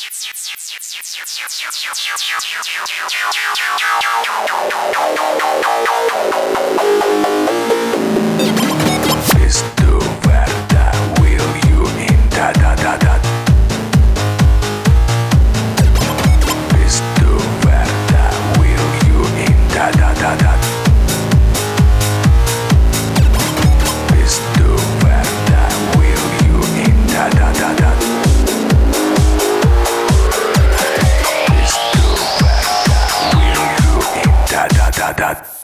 Will you da da da?